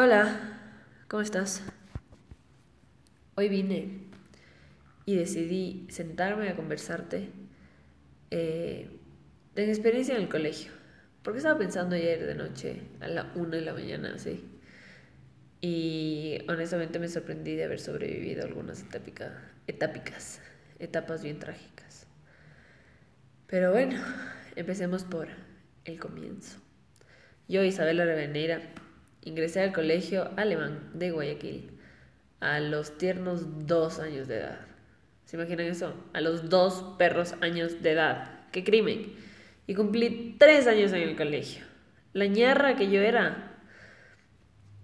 Hola, ¿cómo estás? Hoy vine y decidí sentarme a conversarte eh, de mi experiencia en el colegio. Porque estaba pensando ayer de noche a la una de la mañana, así. Y honestamente me sorprendí de haber sobrevivido algunas etápicas, etapas bien trágicas. Pero bueno, empecemos por el comienzo. Yo, Isabela Reveneira, ingresé al colegio alemán de Guayaquil a los tiernos dos años de edad. ¿Se imaginan eso? A los dos perros años de edad. ¡Qué crimen! Y cumplí tres años en el colegio. La ñarra que yo era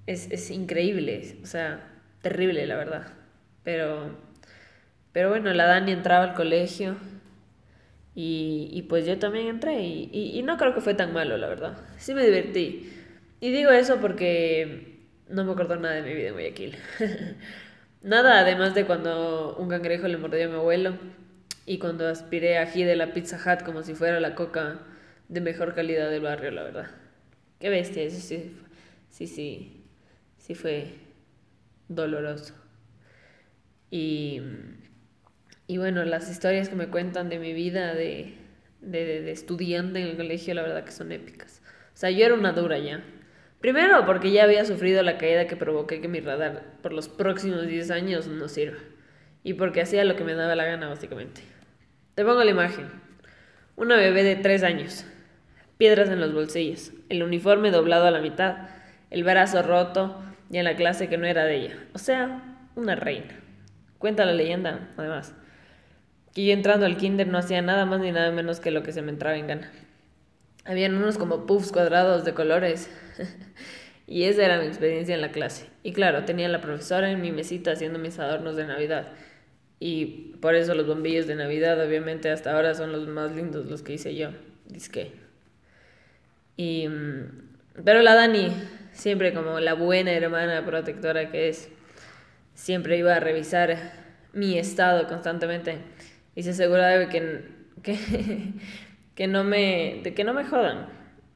es, increíble, o sea, terrible la verdad. Pero, pero bueno, la Dani entraba al colegio y, pues yo también entré y no creo que fue tan malo, la verdad. Sí me divertí. Y digo eso porque no me acuerdo nada de mi vida en Guayaquil. nada, además de cuando un cangrejo le mordió a mi abuelo y cuando aspiré ají de la Pizza Hut como si fuera la coca de mejor calidad del barrio, la verdad. Qué bestia, eso sí, sí, sí, sí fue doloroso. Y, y bueno, las historias que me cuentan de mi vida de, de, de estudiante en el colegio, la verdad que son épicas. O sea, yo era una dura ya. Primero, porque ya había sufrido la caída que provoqué que mi radar por los próximos 10 años no sirva. Y porque hacía lo que me daba la gana, básicamente. Te pongo la imagen. Una bebé de 3 años. Piedras en los bolsillos. El uniforme doblado a la mitad. El brazo roto. Y en la clase que no era de ella. O sea, una reina. Cuenta la leyenda, además. Que yo entrando al kinder no hacía nada más ni nada menos que lo que se me entraba en gana. Habían unos como puffs cuadrados de colores. y esa era mi experiencia en la clase. Y claro, tenía a la profesora en mi mesita haciendo mis adornos de Navidad. Y por eso los bombillos de Navidad, obviamente, hasta ahora son los más lindos, los que hice yo. Disque. Y. Pero la Dani, siempre como la buena hermana protectora que es, siempre iba a revisar mi estado constantemente. Y se aseguraba de que, que que no me, de que no me jodan.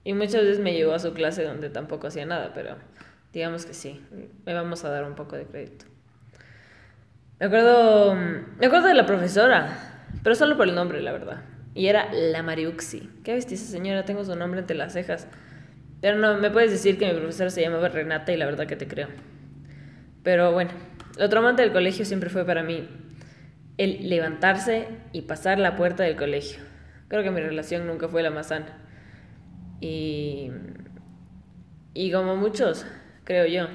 Y muchas veces me llevó a su clase donde tampoco hacía nada, pero digamos que sí, me vamos a dar un poco de crédito. Me acuerdo, me acuerdo de la profesora, pero solo por el nombre, la verdad. Y era la Mariuxi. ¿Qué viste esa señora? Tengo su nombre entre las cejas. Pero no, me puedes decir que mi profesora se llamaba Renata y la verdad que te creo. Pero bueno, lo traumante del colegio siempre fue para mí el levantarse y pasar la puerta del colegio. Creo que mi relación nunca fue la más sana. Y, y como muchos, creo yo,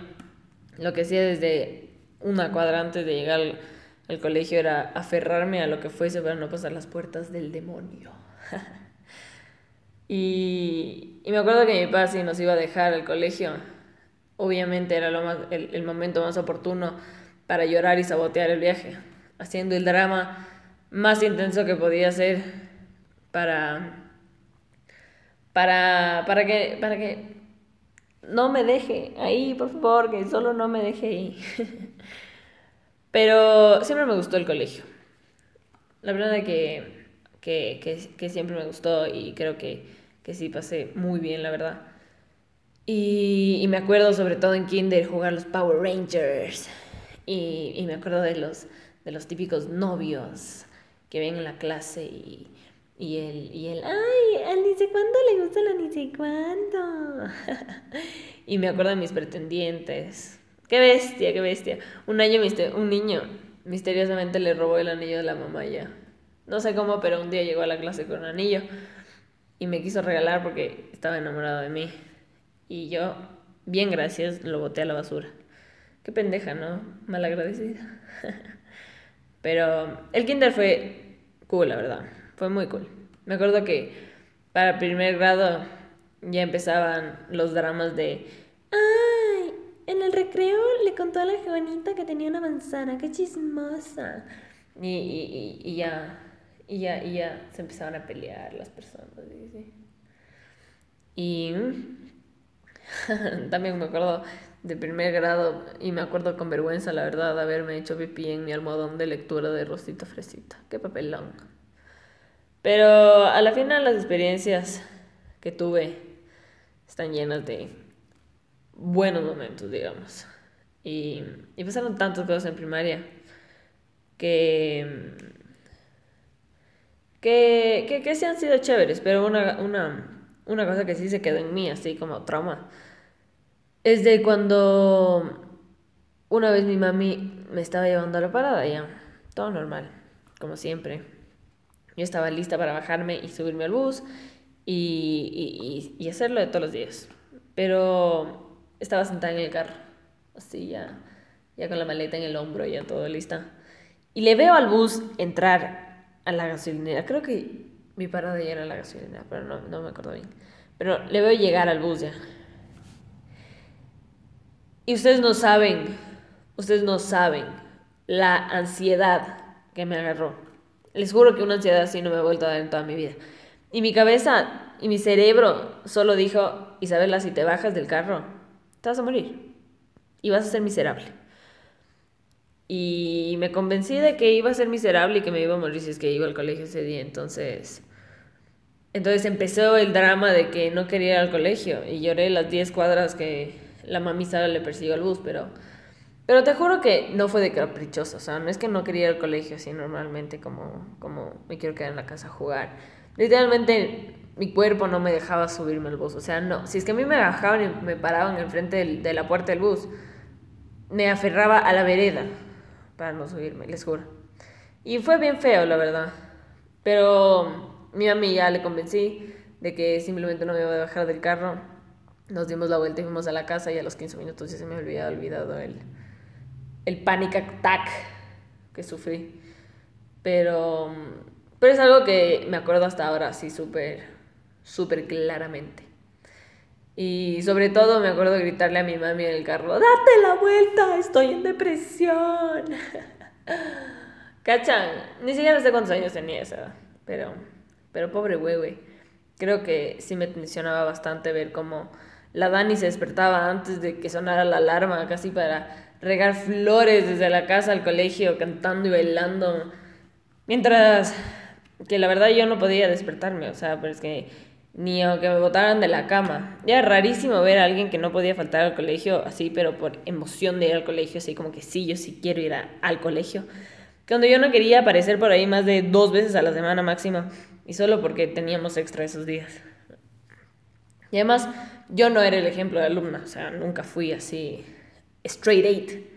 lo que hacía desde una cuadra antes de llegar al, colegio era aferrarme a lo que fuese para no pasar las puertas del demonio. y, y, me acuerdo que mi padre si nos iba a dejar al colegio. Obviamente era lo más, el, el momento más oportuno para llorar y sabotear el viaje, haciendo el drama más intenso que podía ser para, para, para, que, para que no me deje ahí, por favor, que solo no me deje ahí. Pero siempre me gustó el colegio. La verdad que, que, que, que siempre me gustó y creo que, que sí pasé muy bien, la verdad. Y, me acuerdo sobre todo en Kinder jugar los Power Rangers. Y, y me acuerdo de los, de los típicos novios que ven en la clase y, y él, y él, ay, al ni cuándo le gusta la ni sé cuándo. y me acuerdo de mis pretendientes. Qué bestia, qué bestia. Un año, un niño misteriosamente le robó el anillo de la mamá ya. No sé cómo, pero un día llegó a la clase con un anillo y me quiso regalar porque estaba enamorado de mí. Y yo, bien gracias, lo boté a la basura. Qué pendeja, ¿no? Malagradecida. pero el kinder fue cool, la verdad. Fue muy cool. Me acuerdo que para primer grado ya empezaban los dramas de ¡Ay! En el recreo le contó a la Juanita que tenía una manzana, qué chismosa. Y, y, y, ya, y ya, y ya se empezaban a pelear las personas. Y también me acuerdo de primer grado y me acuerdo con vergüenza, la verdad, de haberme hecho pipí en mi almohadón de lectura de Rosita Fresita. Qué papelón. Pero a la final las experiencias que tuve están llenas de, buenos momentos, digamos. Y, y pasaron tantas cosas en primaria que, que, que, han sido chéveres, pero una, una, una cosa que sí se quedó en mí, así como trauma, es de cuando una vez mi mami me estaba llevando a la parada, ya, todo normal, como siempre. Yo estaba lista para bajarme y subirme al bus y, y, y hacerlo de todos los días. Pero estaba sentada en el carro, así ya, ya con la maleta en el hombro, ya todo lista. Y le veo al bus entrar a la gasolinera. Creo que mi parada ya era la gasolinera, pero no, no me acuerdo bien. Pero le veo llegar al bus ya. Y ustedes no saben, ustedes no saben la ansiedad que me agarró. Les juro que una ansiedad así no me ha vuelto a dar en toda mi vida. Y mi cabeza y mi cerebro solo dijo, Isabela, si te bajas del carro, te vas a morir. Y vas a ser miserable. Y me convencí de que iba a ser miserable y que me iba a morir si es que iba al colegio ese día. Entonces, entonces empezó el drama de que no quería ir al colegio. Y lloré las 10 cuadras que la mami Sara le persiguió al bus, pero... Pero te juro que no fue de caprichoso, o sea, no es que no quería ir al colegio así normalmente como, como me quiero quedar en la casa a jugar. Literalmente mi cuerpo no me dejaba subirme al bus, o sea, no, si es que a mí me bajaban y me paraban enfrente del, de la puerta del bus, me aferraba a la vereda para no subirme, les juro. Y fue bien feo, la verdad. Pero mi mami ya le convencí de que simplemente no me iba a bajar del carro nos dimos la vuelta y fuimos a la casa y a los 15 minutos ya se me había olvidado el, el panic attack que sufrí. Pero, pero es algo que me acuerdo hasta ahora así súper, súper claramente. Y sobre todo me acuerdo gritarle a mi mami en el carro, date la vuelta, estoy en depresión. ¿Cachan? Ni siquiera sé cuántos años tenía esa pero, pero pobre güey, Creo que sí me tensionaba bastante ver cómo la Dani se despertaba antes de que sonara la alarma, casi para regar flores desde la casa al colegio, cantando y bailando. Mientras que la verdad yo no podía despertarme, o sea, pero es que ni aunque me botaran de la cama. Era rarísimo ver a alguien que no podía faltar al colegio así, pero por emoción de ir al colegio, así como que sí, yo sí quiero ir al colegio. Cuando yo no quería aparecer por ahí más de dos veces a la semana máxima, y solo porque teníamos extra esos días. Y además, yo no era el ejemplo de alumna, o sea, nunca fui así straight eight.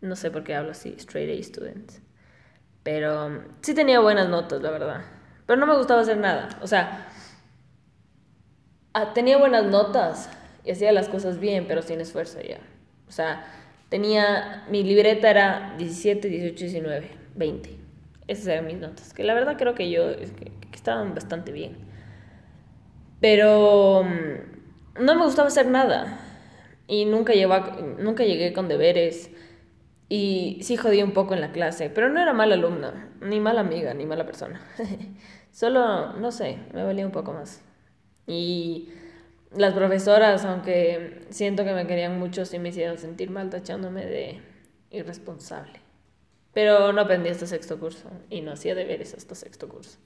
No sé por qué hablo así, straight A student. Pero um, sí tenía buenas notas, la verdad. Pero no me gustaba hacer nada. O sea, ah, tenía buenas notas y hacía las cosas bien, pero sin esfuerzo ya. O sea, tenía, mi libreta era 17, 18, 19, 20. Esas eran mis notas. Que la verdad creo que yo, que estaban bastante bien. Pero mm, no me gustaba hacer nada. Y nunca, nunca llegué con deberes. Y sí jodí un poco en la clase. Pero no era mala alumna, ni mala amiga, ni mala persona. Solo, no sé, me valía un poco más. Y las profesoras, aunque siento que me querían mucho, sí me hicieron sentir mal tachándome de irresponsable. Pero no aprendí hasta sexto curso y no hacía deberes hasta sexto curso.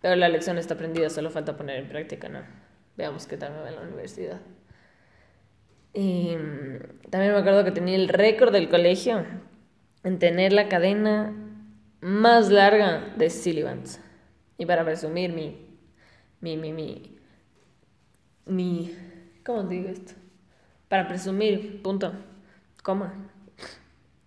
Pero la lección está aprendida, solo falta poner en práctica, ¿no? Veamos qué tal me va en la universidad. Y mm, también me acuerdo que tenía el récord del colegio en tener la cadena más larga de Vance. Y para presumir mi, mi, mi, mi, mi, ¿cómo digo esto? Para presumir, punto, coma.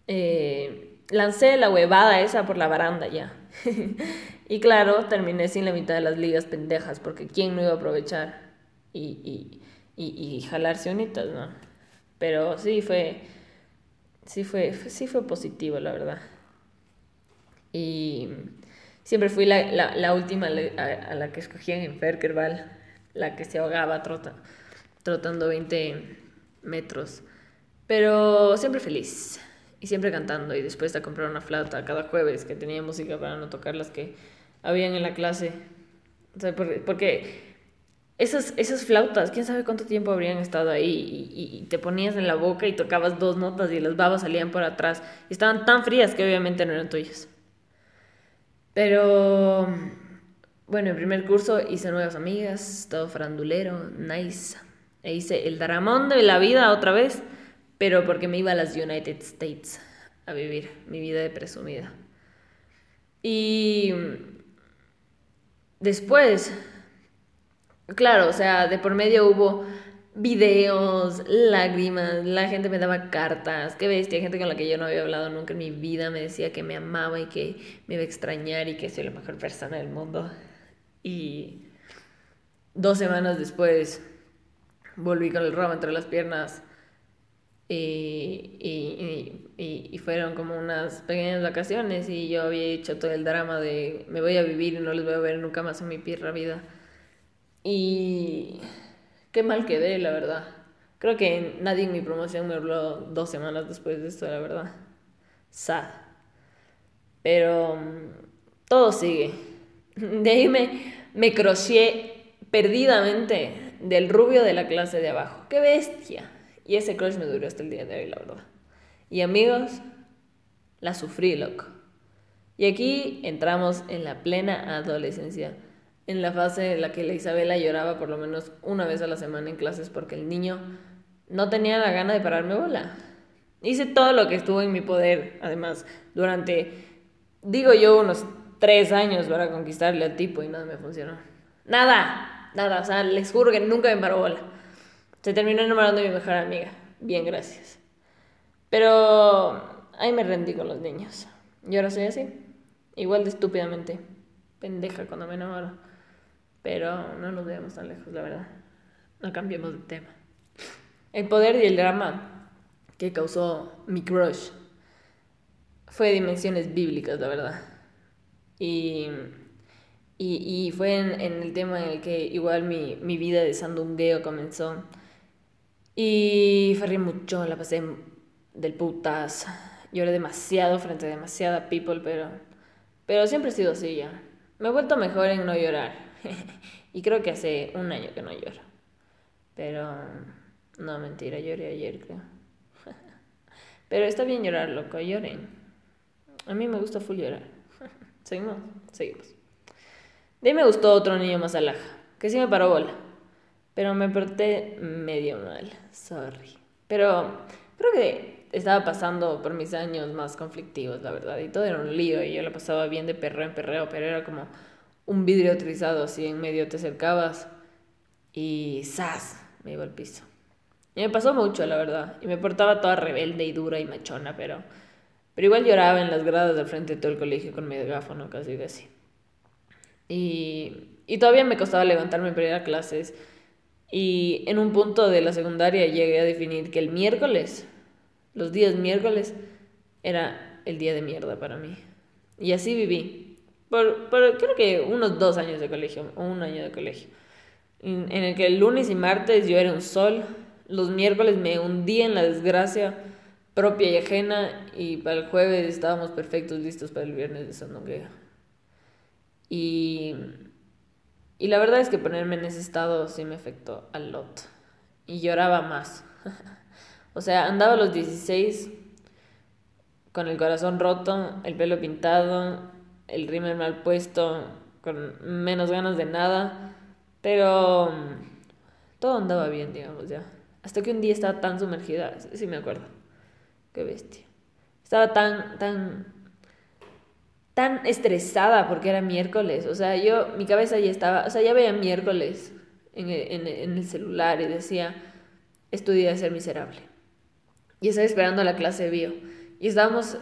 Eh, lancé la huevada esa por la baranda ya. Y claro, terminé sin la mitad de las ligas pendejas, porque ¿quién no iba a aprovechar y, y, y jalarse unitas, no? Pero sí fue, sí fue, sí fue positivo, la verdad. Y siempre fui la, la, última a, la que escogían en Ferkerval, la que se ahogaba trota, trotando 20 metros. Pero siempre feliz y siempre cantando y después de comprar una flauta cada jueves que tenía música para no tocar las que habían en la clase. porque, esas, esas flautas, quién sabe cuánto tiempo habrían estado ahí y, te ponías en la boca y tocabas dos notas y las babas salían por atrás y estaban tan frías que obviamente no eran tuyas. Pero bueno, en primer curso hice nuevas amigas, todo farandulero, nice. E hice el dramón de la vida otra vez, pero porque me iba a las United States a vivir mi vida de presumida. Y después, claro, o sea, de por medio hubo videos, lágrimas, la gente me daba cartas, qué bestia, gente con la que yo no había hablado nunca en mi vida me decía que me amaba y que me iba a extrañar y que soy la mejor persona del mundo. Y dos semanas después volví con el ramo entre las piernas y, y, y, fueron como unas pequeñas vacaciones y yo había hecho todo el drama de me voy a vivir y no les voy a ver nunca más en mi pierna vida. Y qué mal quedé, la verdad. Creo que nadie en mi promoción me habló dos semanas después de esto, la verdad. Sad. Pero mm, todo sigue. De ahí me, me crocheé perdidamente del rubio de la clase de abajo. ¡Qué bestia! Y ese crush me duró hasta el día de hoy, la verdad. Y amigos, la sufrí, loco. Y aquí entramos en la plena adolescencia, en la fase en la que la Isabela lloraba por lo menos una vez a la semana en clases porque el niño no tenía la gana de pararme bola. Hice todo lo que estuvo en mi poder, además, durante, digo yo, unos tres años para conquistarle al tipo y nada me funcionó. Nada, nada, o sea, les juro que nunca me paró bola. Se terminó enamorando de mi mejor amiga. Bien, gracias. Pero ahí me rendí con los niños. Y ahora soy así. Igual de estúpidamente pendeja cuando me enamoro. Pero no nos veamos tan lejos, la verdad. No cambiemos de tema. El poder y el drama que causó mi crush fue de dimensiones bíblicas, la verdad. Y, y, y fue en, en, el tema en el que igual mi, mi vida de sandungueo comenzó y fue mucho, la pasé del putas. Lloré demasiado frente a demasiada people, pero, pero siempre he sido así ya. Me he vuelto mejor en no llorar. y creo que hace un año que no lloro. Pero no, mentira, lloré ayer, creo. pero está bien llorar, loco, lloren. A mí me gusta full llorar. ¿Seguimos? Seguimos. De ahí me gustó otro niño más alaja, que sí me paró bola. Pero me porté medio mal, sorry. Pero creo que estaba pasando por mis años más conflictivos, la verdad. Y todo era un lío y yo lo pasaba bien de perreo en perreo, pero era como un vidrio trizado así en medio te acercabas y ¡zas! me iba al piso. Y me pasó mucho, la verdad. Y me portaba toda rebelde y dura y machona, pero, pero igual lloraba en las gradas del frente de todo el colegio con mi megáfono, casi casi. Y, y todavía me costaba levantarme para ir a clases y en un punto de la secundaria llegué a definir que el miércoles, los días miércoles, era el día de mierda para mí. Y así viví. Por, creo que unos dos años de colegio, o un año de colegio. En, el que el lunes y martes yo era un sol, los miércoles me hundí en la desgracia propia y ajena, y para el jueves estábamos perfectos, listos para el viernes de Sandunguea. Y y la verdad es que ponerme en ese estado sí me afectó a lot. Y lloraba más. o sea, andaba a los 16 con el corazón roto, el pelo pintado, el rímel mal puesto, con menos ganas de nada. Pero mm, todo andaba bien, digamos, ya. Hasta que un día estaba tan sumergida, sí me acuerdo. Qué bestia. Estaba tan, tan tan estresada porque era miércoles. O sea, yo, mi cabeza ya estaba, o sea, ya veía miércoles en el, en, el celular y decía, día de ser miserable. Y estaba esperando la clase de bio. Y estábamos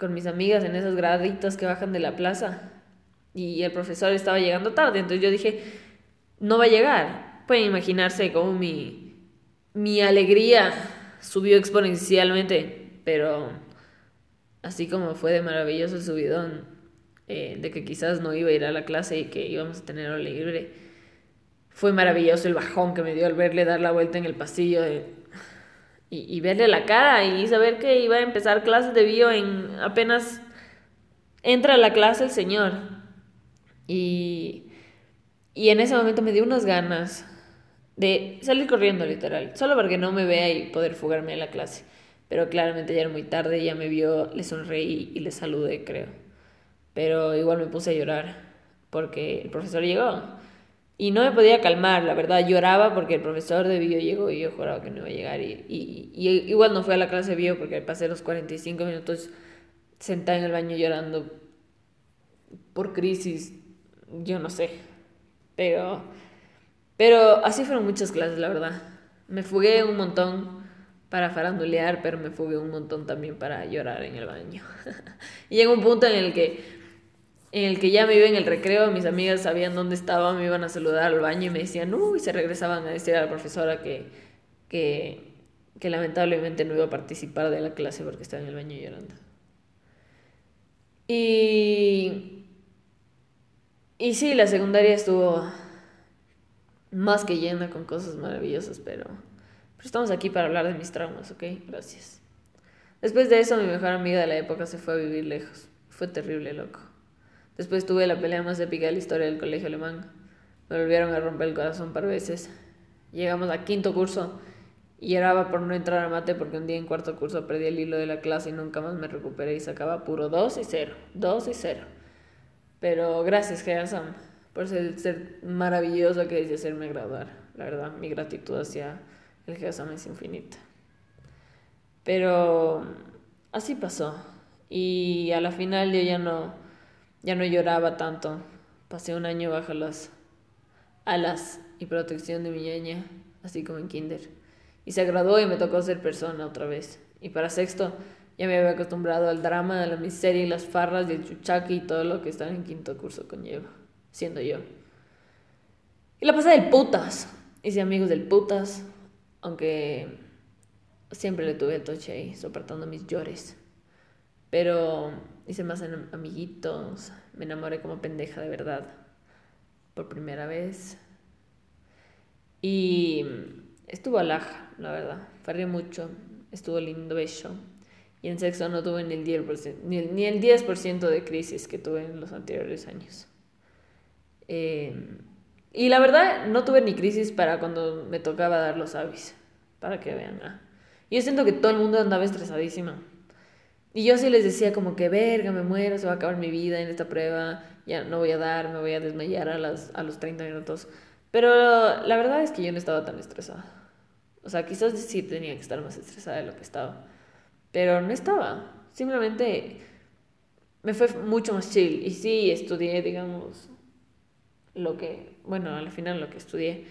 con mis amigas en esas graditas que bajan de la plaza. Y el profesor estaba llegando tarde. Entonces yo dije, no va a llegar. Pueden imaginarse cómo mi, mi alegría subió exponencialmente. Pero así como fue de maravilloso el subidón eh, de que quizás no iba a ir a la clase y que íbamos a tener hora libre, fue maravilloso el bajón que me dio al verle dar la vuelta en el pasillo y, y, verle la cara y saber que iba a empezar clases de bio en apenas entra a la clase el señor. Y, y en ese momento me dio unas ganas de salir corriendo literal, solo para que no me vea y poder fugarme de la clase pero claramente ya era muy tarde, ya me vio, le sonreí y le saludé, creo. Pero igual me puse a llorar porque el profesor llegó. Y no me podía calmar, la verdad, lloraba porque el profesor de bio llegó y yo juraba que no iba a llegar. Y, y, y igual no fui a la clase de bio porque pasé los 45 minutos sentada en el baño llorando por crisis, yo no sé. Pero, pero así fueron muchas clases, la verdad. Me fugué un montón para farandulear, pero me fugué un montón también para llorar en el baño. y llegó un punto en el que en el que ya me iba en el recreo, mis amigas sabían dónde estaba, me iban a saludar al baño y me decían, uy, y se regresaban a decir a la profesora que, que, que lamentablemente no iba a participar de la clase porque estaba en el baño llorando. Y, y sí, la secundaria estuvo más que llena con cosas maravillosas, pero, pero estamos aquí para hablar de mis traumas, ¿ok? Gracias. Después de eso, mi mejor amiga de la época se fue a vivir lejos. Fue terrible, loco. Después tuve la pelea más épica de la historia del colegio alemán. Me volvieron a romper el corazón par veces. Llegamos a quinto curso y lloraba por no entrar a mate porque un día en cuarto curso perdí el hilo de la clase y nunca más me recuperé y sacaba puro 2 y 0, 2 y 0. Pero gracias, Sam, por ser, ser maravilloso que dice hacerme graduar. La verdad, mi gratitud hacia el Sam es infinita. Pero así pasó. Y a la final yo ya no, ya no lloraba tanto. Pasé un año bajo las alas y protección de mi ñaña, así como en kinder y se graduó y me tocó ser persona otra vez. Y para sexto ya me había acostumbrado al drama, a la miseria y las farras y el chuchaqui y todo lo que estaba en quinto curso conlleva, siendo yo. Y la pasé del putas. Hice amigos del putas, aunque siempre le tuve el toche ahí, soportando mis llores. Pero hice más amiguitos, me enamoré como pendeja de verdad, por primera vez. Y estuvo alaja la verdad. Farré mucho, estuvo lindo, bello. Y en sexo no tuve ni el 10%, ni el, ni el 10 de crisis que tuve en los anteriores años. Eh, y la verdad, no tuve ni crisis para cuando me tocaba dar los avis, para que vean. Ah. Yo siento que todo el mundo andaba estresadísima. Y yo sí les decía como que, verga, me muero, se va a acabar mi vida en esta prueba, ya no voy a dar, me voy a desmayar a, las, a los 30 minutos. Pero la verdad es que yo no estaba tan estresada. O sea, quizás sí tenía que estar más estresada de lo que estaba. Pero no estaba. Simplemente me fue mucho más chill. Y sí, estudié, digamos, lo que, bueno, al final lo que estudié.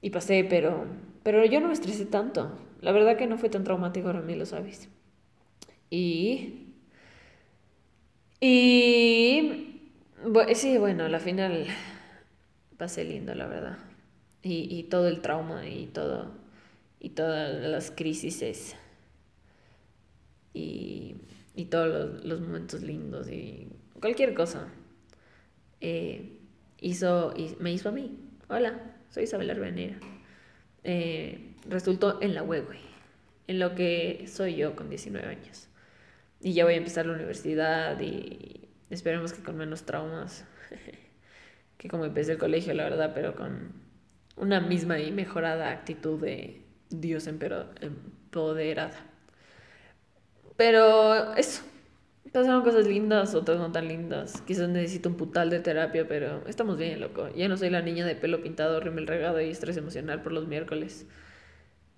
Y pasé, pero, pero yo no me estresé tanto. La verdad que no fue tan traumático, ahora mí lo sabes. Y... Y... Sí, bueno, al final pasé lindo, la verdad. Y, y todo el trauma y todo y todas las crisis y, y todos los, momentos lindos y cualquier cosa eh, hizo, me hizo a mí. Hola, soy Isabel Arbenera. Eh, resultó en la web, en lo que soy yo con 19 años. Y ya voy a empezar la universidad y esperemos que con menos traumas que como empecé el colegio, la verdad, pero con una misma y mejorada actitud de, Dios empoderada. Pero eso. Pasaron cosas lindas, otras no tan lindas. Quizás necesito un putal de terapia, pero estamos bien, loco. Ya no soy la niña de pelo pintado, rímel regado y estrés emocional por los miércoles.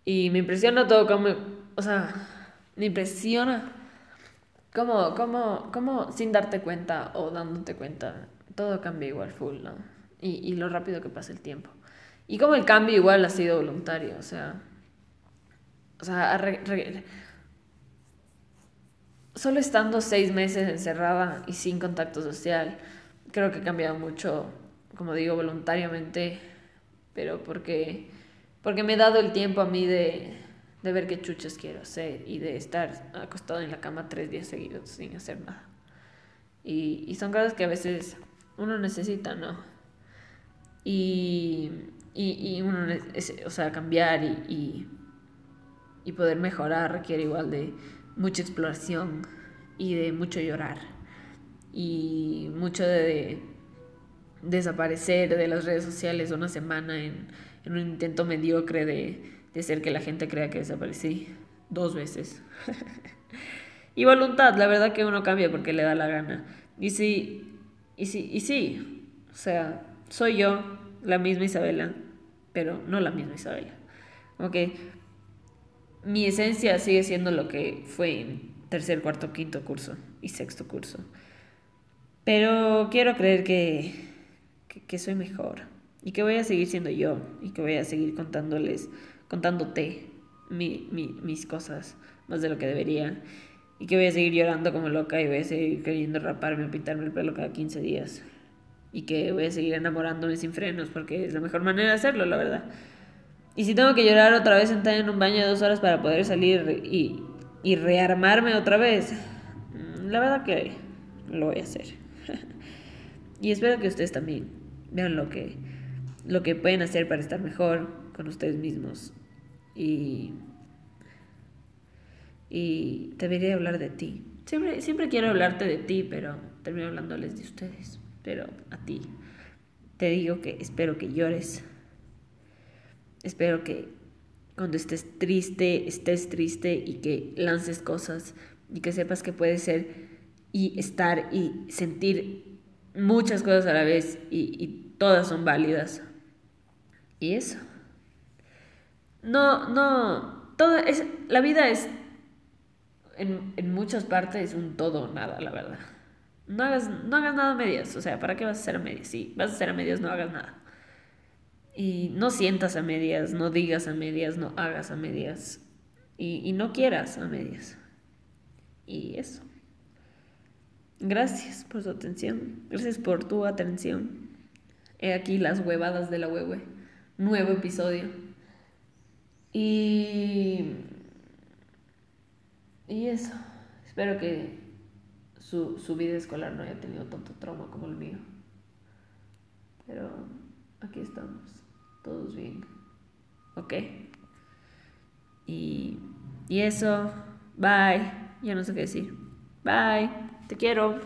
Y me impresiona todo como... O sea, me impresiona como, como, como sin darte cuenta o dándote cuenta, todo cambia igual full, ¿no? Y, y lo rápido que pasa el tiempo. Y como el cambio igual ha sido voluntario, o sea, o sea, solo estando seis meses encerrada y sin contacto social, creo que he cambiado mucho, como digo, voluntariamente, pero porque, porque me he dado el tiempo a mí de, de ver qué chuches quiero hacer y de estar acostado en la cama tres días seguidos sin hacer nada. Y, y son cosas que a veces uno necesita, ¿no? Y, y, y uno, o sea, cambiar y y poder mejorar requiere igual de mucha exploración y de mucho llorar y mucho de desaparecer de las redes sociales una semana en, un intento mediocre de, de hacer que la gente crea que desaparecí dos veces. y voluntad, la verdad que uno cambia porque le da la gana. Y sí, y sí, y sí, o sea, soy yo, la misma Isabela, pero no la misma Isabela. Que mi esencia sigue siendo lo que fue en tercer, cuarto, quinto curso y sexto curso. Pero quiero creer que, que, soy mejor y que voy a seguir siendo yo y que voy a seguir contándoles, contándote mi, mis cosas más de lo que debería y que voy a seguir llorando como loca y voy a seguir queriendo raparme o pintarme el pelo cada 15 días y que voy a seguir enamorándome sin frenos porque es la mejor manera de hacerlo, la verdad. Y si tengo que llorar otra vez sentada en un baño de dos horas para poder salir y, y rearmarme otra vez, mm, la verdad que lo voy a hacer. y espero que ustedes también vean lo que, lo que pueden hacer para estar mejor con ustedes mismos. Y y debería hablar de ti. Siempre, siempre quiero hablarte de ti, pero termino hablándoles de ustedes. Pero a ti te digo que espero que llores. Espero que cuando estés triste, estés triste y que lances cosas y que sepas que puedes ser y estar y sentir muchas cosas a la vez y, y todas son válidas. Y eso. No, no, todo es, la vida es en, en muchas partes un todo o nada, la verdad. No hagas, no hagas nada a medias, o sea, ¿para qué vas a hacer a medias? Si vas a hacer a medias, no hagas nada. Y no sientas a medias, no digas a medias, no hagas a medias. Y, y no quieras a medias. Y eso. Gracias por su atención. Gracias por tu atención. He aquí las huevadas de la huehue. Nuevo episodio. Y y eso, espero que su, su vida escolar no haya tenido tanto trauma como el mío. Pero aquí estamos, todos bien. ¿Ok? Y, y eso, bye. Ya no sé qué decir. Bye, te quiero.